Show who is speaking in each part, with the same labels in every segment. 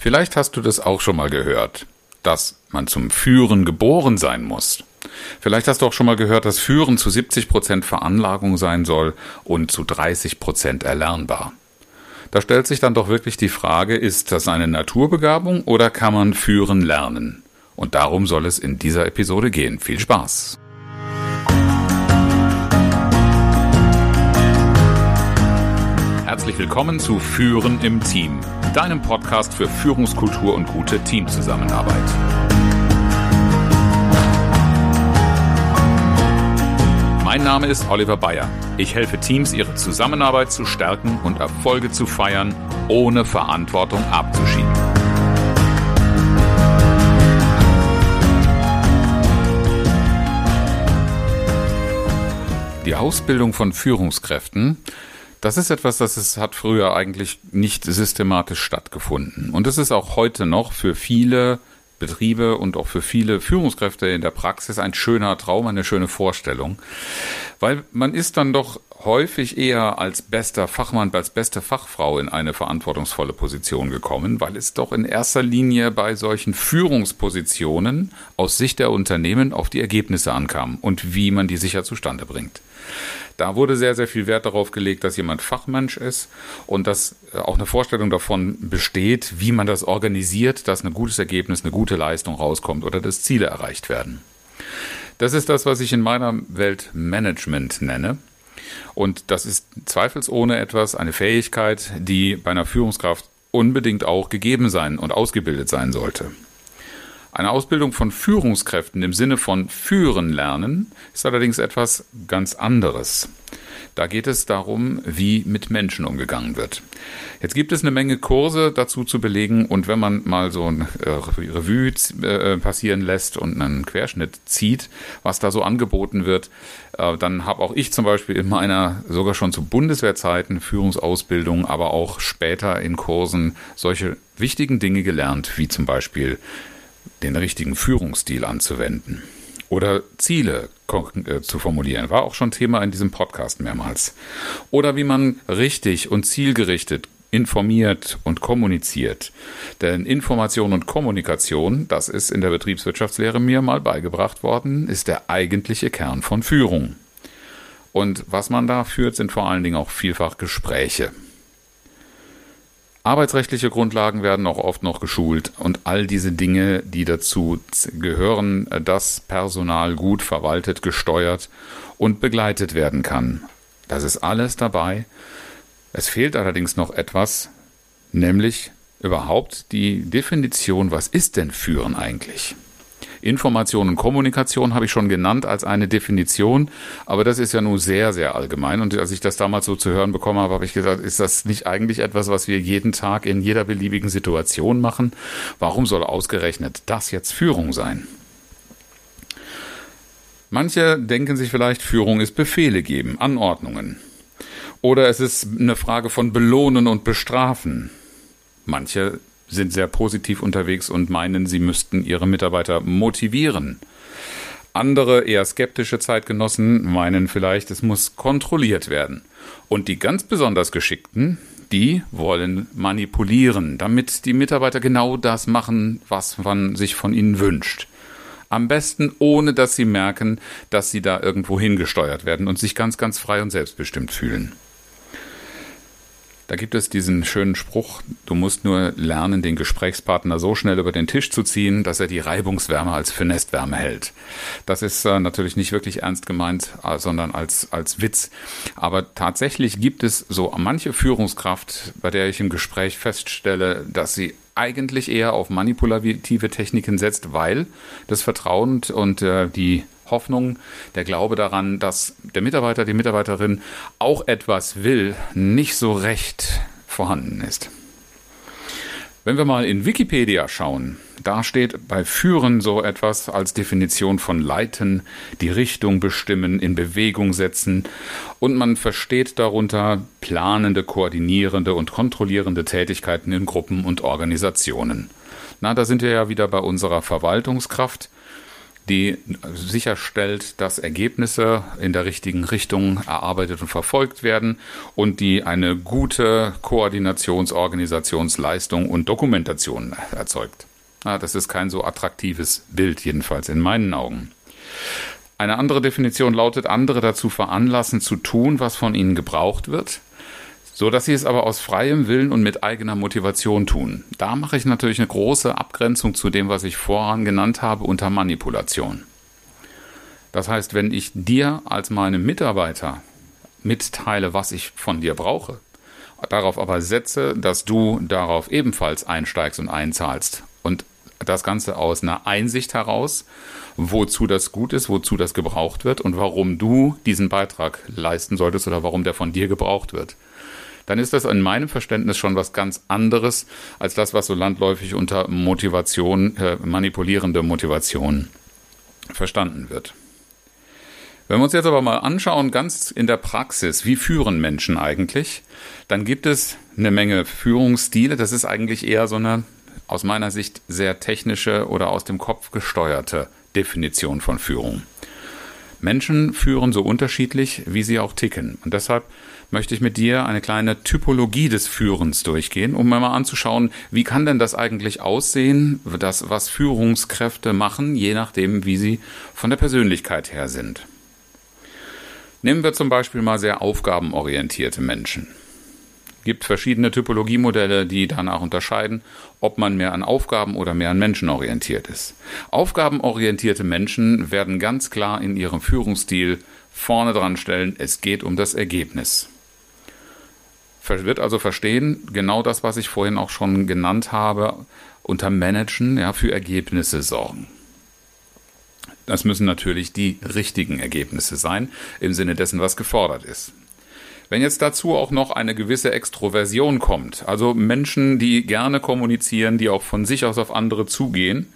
Speaker 1: Vielleicht hast du das auch schon mal gehört, dass man zum Führen geboren sein muss. Vielleicht hast du auch schon mal gehört, dass Führen zu 70 Prozent Veranlagung sein soll und zu 30 Prozent erlernbar. Da stellt sich dann doch wirklich die Frage, ist das eine Naturbegabung oder kann man Führen lernen? Und darum soll es in dieser Episode gehen. Viel Spaß! Herzlich willkommen zu Führen im Team, deinem Podcast für Führungskultur und gute Teamzusammenarbeit. Mein Name ist Oliver Bayer. Ich helfe Teams, ihre Zusammenarbeit zu stärken und Erfolge zu feiern, ohne Verantwortung abzuschieben. Die Ausbildung von Führungskräften das ist etwas, das es hat früher eigentlich nicht systematisch stattgefunden. Und es ist auch heute noch für viele Betriebe und auch für viele Führungskräfte in der Praxis ein schöner Traum, eine schöne Vorstellung. Weil man ist dann doch häufig eher als bester Fachmann, als beste Fachfrau in eine verantwortungsvolle Position gekommen, weil es doch in erster Linie bei solchen Führungspositionen aus Sicht der Unternehmen auf die Ergebnisse ankam und wie man die sicher zustande bringt. Da wurde sehr, sehr viel Wert darauf gelegt, dass jemand Fachmensch ist und dass äh, auch eine Vorstellung davon besteht, wie man das organisiert, dass ein gutes Ergebnis, eine gute Leistung rauskommt oder dass Ziele erreicht werden. Das ist das, was ich in meiner Welt Management nenne. Und das ist zweifelsohne etwas, eine Fähigkeit, die bei einer Führungskraft unbedingt auch gegeben sein und ausgebildet sein sollte. Eine Ausbildung von Führungskräften im Sinne von führen lernen ist allerdings etwas ganz anderes. Da geht es darum, wie mit Menschen umgegangen wird. Jetzt gibt es eine Menge Kurse dazu zu belegen und wenn man mal so ein äh, Revue äh, passieren lässt und einen Querschnitt zieht, was da so angeboten wird, äh, dann habe auch ich zum Beispiel in meiner sogar schon zu Bundeswehrzeiten Führungsausbildung, aber auch später in Kursen solche wichtigen Dinge gelernt, wie zum Beispiel den richtigen Führungsstil anzuwenden oder Ziele äh, zu formulieren. War auch schon Thema in diesem Podcast mehrmals. Oder wie man richtig und zielgerichtet informiert und kommuniziert. Denn Information und Kommunikation, das ist in der Betriebswirtschaftslehre mir mal beigebracht worden, ist der eigentliche Kern von Führung. Und was man da führt, sind vor allen Dingen auch vielfach Gespräche. Arbeitsrechtliche Grundlagen werden auch oft noch geschult und all diese Dinge, die dazu gehören, dass Personal gut verwaltet, gesteuert und begleitet werden kann. Das ist alles dabei. Es fehlt allerdings noch etwas, nämlich überhaupt die Definition, was ist denn Führen eigentlich? Information und Kommunikation habe ich schon genannt als eine Definition, aber das ist ja nun sehr, sehr allgemein. Und als ich das damals so zu hören bekommen habe, habe ich gesagt, ist das nicht eigentlich etwas, was wir jeden Tag in jeder beliebigen Situation machen? Warum soll ausgerechnet das jetzt Führung sein? Manche denken sich vielleicht, Führung ist Befehle geben, Anordnungen. Oder es ist eine Frage von Belohnen und Bestrafen. Manche sind sehr positiv unterwegs und meinen, sie müssten ihre Mitarbeiter motivieren. Andere eher skeptische Zeitgenossen meinen vielleicht, es muss kontrolliert werden. Und die ganz besonders Geschickten, die wollen manipulieren, damit die Mitarbeiter genau das machen, was man sich von ihnen wünscht. Am besten ohne dass sie merken, dass sie da irgendwo hingesteuert werden und sich ganz, ganz frei und selbstbestimmt fühlen. Da gibt es diesen schönen Spruch, du musst nur lernen, den Gesprächspartner so schnell über den Tisch zu ziehen, dass er die Reibungswärme als für Nestwärme hält. Das ist äh, natürlich nicht wirklich ernst gemeint, äh, sondern als, als Witz. Aber tatsächlich gibt es so manche Führungskraft, bei der ich im Gespräch feststelle, dass sie eigentlich eher auf manipulative Techniken setzt, weil das Vertrauen und äh, die Hoffnung, der Glaube daran, dass der Mitarbeiter, die Mitarbeiterin auch etwas will, nicht so recht vorhanden ist. Wenn wir mal in Wikipedia schauen, da steht bei Führen so etwas als Definition von Leiten, die Richtung bestimmen, in Bewegung setzen und man versteht darunter planende, koordinierende und kontrollierende Tätigkeiten in Gruppen und Organisationen. Na, da sind wir ja wieder bei unserer Verwaltungskraft die sicherstellt, dass Ergebnisse in der richtigen Richtung erarbeitet und verfolgt werden und die eine gute Koordinations-, Organisationsleistung und Dokumentation erzeugt. Das ist kein so attraktives Bild, jedenfalls in meinen Augen. Eine andere Definition lautet, andere dazu veranlassen, zu tun, was von ihnen gebraucht wird, so dass sie es aber aus freiem Willen und mit eigener Motivation tun. Da mache ich natürlich eine große Abgrenzung zu dem, was ich voran genannt habe, unter Manipulation. Das heißt, wenn ich dir als meinem Mitarbeiter mitteile, was ich von dir brauche, darauf aber setze, dass du darauf ebenfalls einsteigst und einzahlst und das Ganze aus einer Einsicht heraus, wozu das gut ist, wozu das gebraucht wird und warum du diesen Beitrag leisten solltest oder warum der von dir gebraucht wird. Dann ist das in meinem Verständnis schon was ganz anderes als das, was so landläufig unter Motivation, äh, manipulierende Motivation verstanden wird. Wenn wir uns jetzt aber mal anschauen, ganz in der Praxis, wie führen Menschen eigentlich, dann gibt es eine Menge Führungsstile. Das ist eigentlich eher so eine aus meiner Sicht sehr technische oder aus dem Kopf gesteuerte Definition von Führung. Menschen führen so unterschiedlich, wie sie auch ticken. Und deshalb möchte ich mit dir eine kleine Typologie des Führens durchgehen, um mal anzuschauen, wie kann denn das eigentlich aussehen, das, was Führungskräfte machen, je nachdem, wie sie von der Persönlichkeit her sind. Nehmen wir zum Beispiel mal sehr aufgabenorientierte Menschen gibt verschiedene Typologiemodelle, die danach unterscheiden, ob man mehr an Aufgaben oder mehr an Menschen orientiert ist. Aufgabenorientierte Menschen werden ganz klar in ihrem Führungsstil vorne dran stellen, es geht um das Ergebnis. Wird also verstehen, genau das, was ich vorhin auch schon genannt habe, unter Managen, ja, für Ergebnisse sorgen. Das müssen natürlich die richtigen Ergebnisse sein, im Sinne dessen, was gefordert ist. Wenn jetzt dazu auch noch eine gewisse Extroversion kommt, also Menschen, die gerne kommunizieren, die auch von sich aus auf andere zugehen,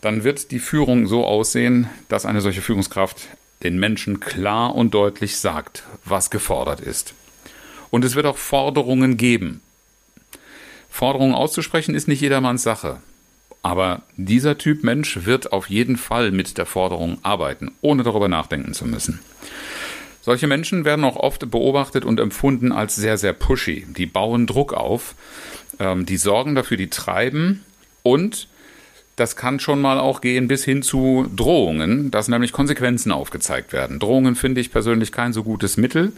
Speaker 1: dann wird die Führung so aussehen, dass eine solche Führungskraft den Menschen klar und deutlich sagt, was gefordert ist. Und es wird auch Forderungen geben. Forderungen auszusprechen ist nicht jedermanns Sache. Aber dieser Typ Mensch wird auf jeden Fall mit der Forderung arbeiten, ohne darüber nachdenken zu müssen. Solche Menschen werden auch oft beobachtet und empfunden als sehr, sehr pushy. Die bauen Druck auf, ähm, die sorgen dafür, die treiben und das kann schon mal auch gehen bis hin zu Drohungen, dass nämlich Konsequenzen aufgezeigt werden. Drohungen finde ich persönlich kein so gutes Mittel,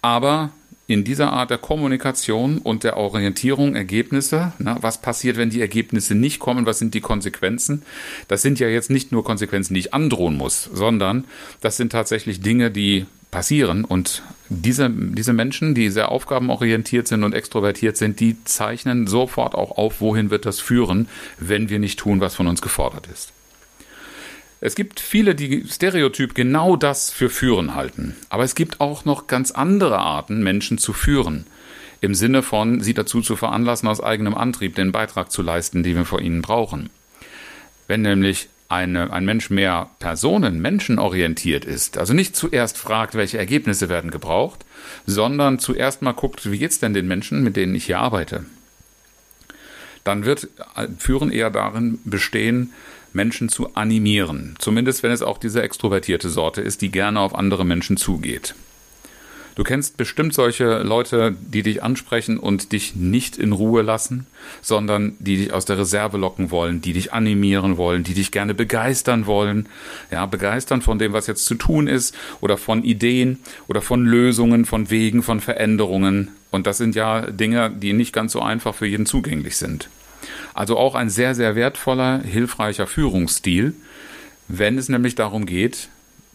Speaker 1: aber in dieser Art der Kommunikation und der Orientierung Ergebnisse. Na, was passiert, wenn die Ergebnisse nicht kommen? Was sind die Konsequenzen? Das sind ja jetzt nicht nur Konsequenzen, die ich androhen muss, sondern das sind tatsächlich Dinge, die passieren. Und diese, diese Menschen, die sehr aufgabenorientiert sind und extrovertiert sind, die zeichnen sofort auch auf, wohin wird das führen, wenn wir nicht tun, was von uns gefordert ist. Es gibt viele, die Stereotyp genau das für führen halten. Aber es gibt auch noch ganz andere Arten, Menschen zu führen. Im Sinne von, sie dazu zu veranlassen, aus eigenem Antrieb den Beitrag zu leisten, den wir vor ihnen brauchen. Wenn nämlich eine, ein Mensch mehr Personen, menschenorientiert ist, also nicht zuerst fragt, welche Ergebnisse werden gebraucht, sondern zuerst mal guckt, wie geht's denn den Menschen, mit denen ich hier arbeite, dann wird Führen eher darin bestehen, Menschen zu animieren. Zumindest wenn es auch diese extrovertierte Sorte ist, die gerne auf andere Menschen zugeht. Du kennst bestimmt solche Leute, die dich ansprechen und dich nicht in Ruhe lassen, sondern die dich aus der Reserve locken wollen, die dich animieren wollen, die dich gerne begeistern wollen. Ja, begeistern von dem, was jetzt zu tun ist oder von Ideen oder von Lösungen, von Wegen, von Veränderungen. Und das sind ja Dinge, die nicht ganz so einfach für jeden zugänglich sind. Also auch ein sehr, sehr wertvoller, hilfreicher Führungsstil, wenn es nämlich darum geht,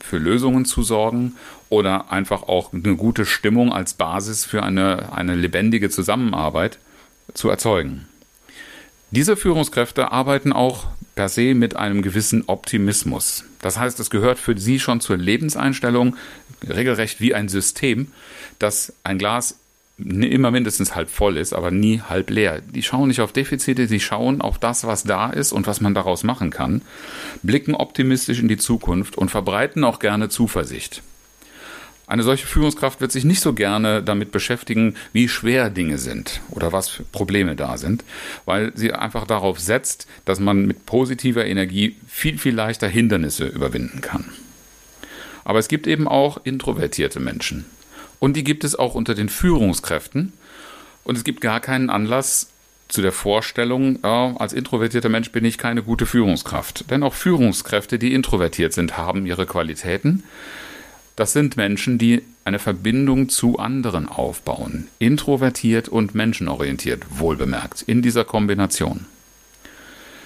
Speaker 1: für Lösungen zu sorgen oder einfach auch eine gute Stimmung als Basis für eine, eine lebendige Zusammenarbeit zu erzeugen. Diese Führungskräfte arbeiten auch per se mit einem gewissen Optimismus. Das heißt, es gehört für sie schon zur Lebenseinstellung regelrecht wie ein System, dass ein Glas immer mindestens halb voll ist, aber nie halb leer. Die schauen nicht auf Defizite, die schauen auf das, was da ist und was man daraus machen kann, blicken optimistisch in die Zukunft und verbreiten auch gerne Zuversicht. Eine solche Führungskraft wird sich nicht so gerne damit beschäftigen, wie schwer Dinge sind oder was für Probleme da sind, weil sie einfach darauf setzt, dass man mit positiver Energie viel, viel leichter Hindernisse überwinden kann. Aber es gibt eben auch introvertierte Menschen. Und die gibt es auch unter den Führungskräften. Und es gibt gar keinen Anlass zu der Vorstellung, ja, als introvertierter Mensch bin ich keine gute Führungskraft. Denn auch Führungskräfte, die introvertiert sind, haben ihre Qualitäten. Das sind Menschen, die eine Verbindung zu anderen aufbauen. Introvertiert und menschenorientiert, wohlbemerkt, in dieser Kombination.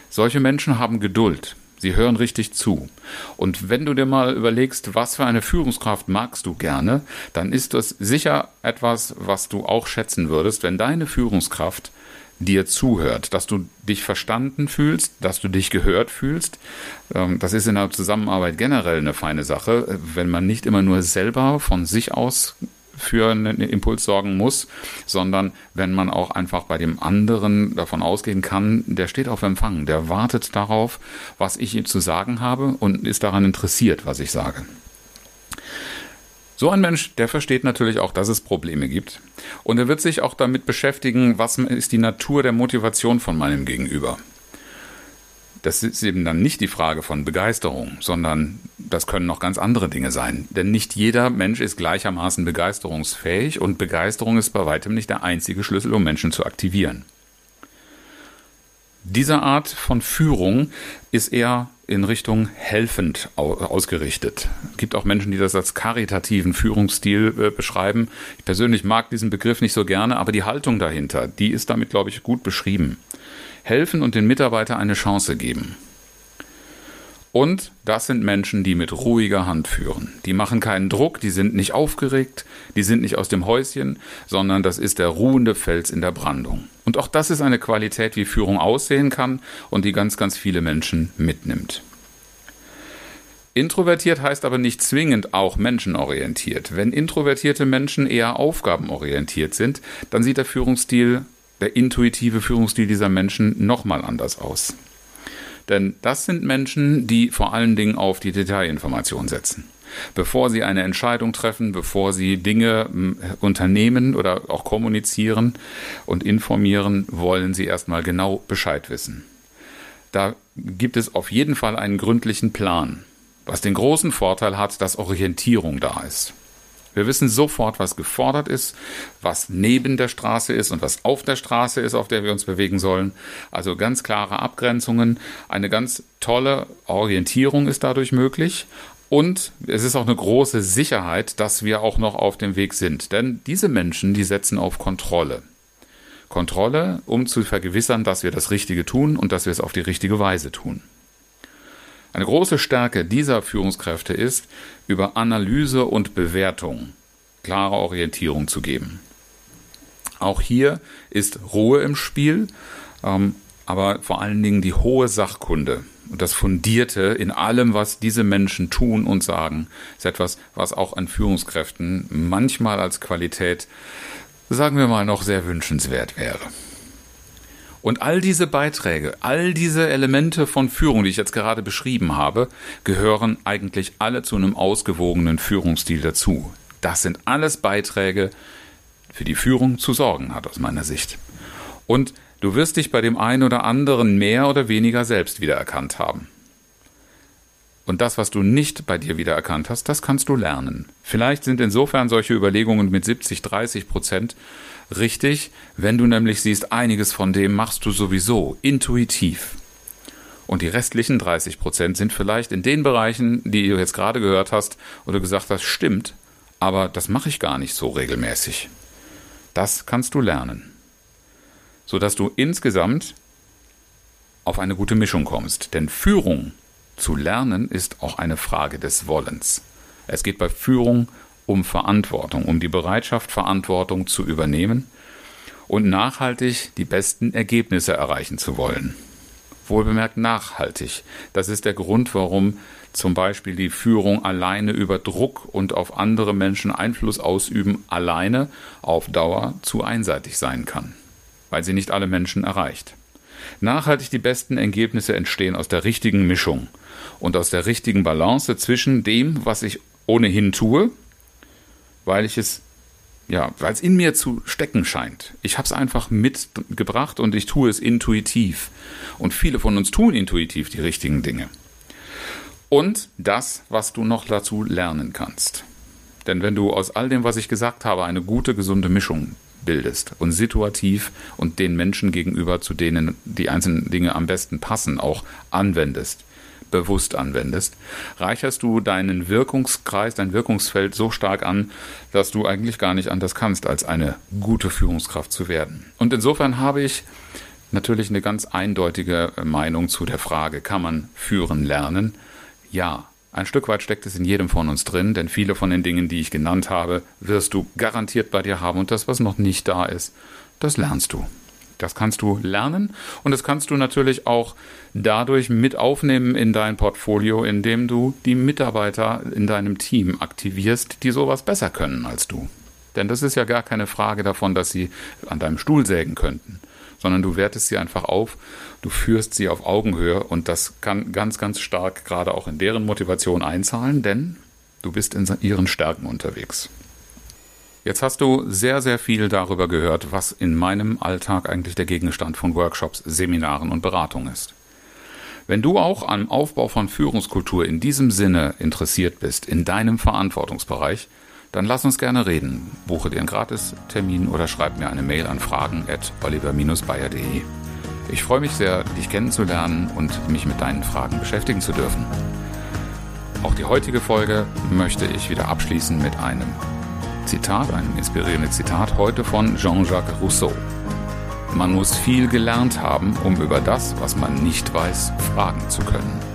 Speaker 1: Solche Menschen haben Geduld. Sie hören richtig zu. Und wenn du dir mal überlegst, was für eine Führungskraft magst du gerne, dann ist das sicher etwas, was du auch schätzen würdest, wenn deine Führungskraft dir zuhört, dass du dich verstanden fühlst, dass du dich gehört fühlst. Ähm, das ist in der Zusammenarbeit generell eine feine Sache, wenn man nicht immer nur selber von sich aus für einen Impuls sorgen muss, sondern wenn man auch einfach bei dem anderen davon ausgehen kann, der steht auf Empfang, der wartet darauf, was ich ihm zu sagen habe und ist daran interessiert, was ich sage. So ein Mensch, der versteht natürlich auch, dass es Probleme gibt. Und er wird sich auch damit beschäftigen, was ist die Natur der Motivation von meinem Gegenüber. Das ist eben dann nicht die Frage von Begeisterung, sondern das können noch ganz andere Dinge sein. Denn nicht jeder Mensch ist gleichermaßen begeisterungsfähig und Begeisterung ist bei weitem nicht der einzige Schlüssel, um Menschen zu aktivieren. Diese Art von Führung ist eher in Richtung helfend ausgerichtet. Es gibt auch Menschen, die das als karitativen Führungsstil äh, beschreiben. Ich persönlich mag diesen Begriff nicht so gerne, aber die Haltung dahinter, die ist damit, glaube ich, gut beschrieben. Helfen und den Mitarbeiter eine Chance geben. Und das sind Menschen, die mit ruhiger Hand führen. Die machen keinen Druck, die sind nicht aufgeregt, die sind nicht aus dem Häuschen, sondern das ist der ruhende Fels in der Brandung. Und auch das ist eine Qualität, wie Führung aussehen kann und die ganz, ganz viele Menschen mitnimmt. Introvertiert heißt aber nicht zwingend auch menschenorientiert. Wenn introvertierte Menschen eher aufgabenorientiert sind, dann sieht der Führungsstil, der intuitive Führungsstil dieser Menschen nochmal anders aus. Denn das sind Menschen, die vor allen Dingen auf die Detailinformation setzen. Bevor sie eine Entscheidung treffen, bevor sie Dinge hm, unternehmen oder auch kommunizieren und informieren, wollen sie erstmal genau Bescheid wissen. Da gibt es auf jeden Fall einen gründlichen Plan, was den großen Vorteil hat, dass Orientierung da ist. Wir wissen sofort, was gefordert ist, was neben der Straße ist und was auf der Straße ist, auf der wir uns bewegen sollen. Also ganz klare Abgrenzungen. Eine ganz tolle Orientierung ist dadurch möglich. Und es ist auch eine große Sicherheit, dass wir auch noch auf dem Weg sind. Denn diese Menschen, die setzen auf Kontrolle. Kontrolle, um zu vergewissern, dass wir das Richtige tun und dass wir es auf die richtige Weise tun. Eine große Stärke dieser Führungskräfte ist, über Analyse und Bewertung klare Orientierung zu geben. Auch hier ist Ruhe im Spiel, ähm, aber vor allen Dingen die hohe Sachkunde und das Fundierte in allem, was diese Menschen tun und sagen, ist etwas, was auch an Führungskräften manchmal als Qualität, sagen wir mal, noch sehr wünschenswert wäre. Und all diese Beiträge, all diese Elemente von Führung, die ich jetzt gerade beschrieben habe, gehören eigentlich alle zu einem ausgewogenen Führungsstil dazu. Das sind alles Beiträge, für die Führung zu sorgen hat aus meiner Sicht. Und du wirst dich bei dem einen oder anderen mehr oder weniger selbst wiedererkannt haben. Und das, was du nicht bei dir wiedererkannt hast, das kannst du lernen. Vielleicht sind insofern solche Überlegungen mit 70, 30 Prozent richtig, wenn du nämlich siehst, einiges von dem machst du sowieso intuitiv. Und die restlichen 30 Prozent sind vielleicht in den Bereichen, die du jetzt gerade gehört hast oder gesagt hast, stimmt, aber das mache ich gar nicht so regelmäßig. Das kannst du lernen. Sodass du insgesamt auf eine gute Mischung kommst. Denn Führung zu lernen ist auch eine Frage des Wollens. Es geht bei Führung um Verantwortung, um die Bereitschaft, Verantwortung zu übernehmen und nachhaltig die besten Ergebnisse erreichen zu wollen. Wohlbemerkt nachhaltig. Das ist der Grund, warum zum Beispiel die Führung alleine über Druck und auf andere Menschen Einfluss ausüben alleine auf Dauer zu einseitig sein kann, weil sie nicht alle Menschen erreicht. Nachhaltig die besten Ergebnisse entstehen aus der richtigen Mischung und aus der richtigen Balance zwischen dem, was ich ohnehin tue, weil ich es ja, weil es in mir zu stecken scheint. Ich habe es einfach mitgebracht und ich tue es intuitiv. Und viele von uns tun intuitiv die richtigen Dinge. Und das, was du noch dazu lernen kannst. Denn wenn du aus all dem, was ich gesagt habe, eine gute, gesunde Mischung bildest und situativ und den Menschen gegenüber, zu denen die einzelnen Dinge am besten passen, auch anwendest, bewusst anwendest, reicherst du deinen Wirkungskreis, dein Wirkungsfeld so stark an, dass du eigentlich gar nicht anders kannst, als eine gute Führungskraft zu werden. Und insofern habe ich natürlich eine ganz eindeutige Meinung zu der Frage, kann man führen lernen? Ja, ein Stück weit steckt es in jedem von uns drin, denn viele von den Dingen, die ich genannt habe, wirst du garantiert bei dir haben und das, was noch nicht da ist, das lernst du. Das kannst du lernen und das kannst du natürlich auch dadurch mit aufnehmen in dein Portfolio, indem du die Mitarbeiter in deinem Team aktivierst, die sowas besser können als du. Denn das ist ja gar keine Frage davon, dass sie an deinem Stuhl sägen könnten, sondern du wertest sie einfach auf, du führst sie auf Augenhöhe und das kann ganz, ganz stark gerade auch in deren Motivation einzahlen, denn du bist in ihren Stärken unterwegs. Jetzt hast du sehr, sehr viel darüber gehört, was in meinem Alltag eigentlich der Gegenstand von Workshops, Seminaren und Beratungen ist. Wenn du auch am Aufbau von Führungskultur in diesem Sinne interessiert bist, in deinem Verantwortungsbereich, dann lass uns gerne reden. Buche dir einen Gratis-Termin oder schreib mir eine Mail an fragen at oliver-bayer.de. Ich freue mich sehr, dich kennenzulernen und mich mit deinen Fragen beschäftigen zu dürfen. Auch die heutige Folge möchte ich wieder abschließen mit einem Zitat, ein inspirierendes Zitat heute von Jean-Jacques Rousseau. Man muss viel gelernt haben, um über das, was man nicht weiß, fragen zu können.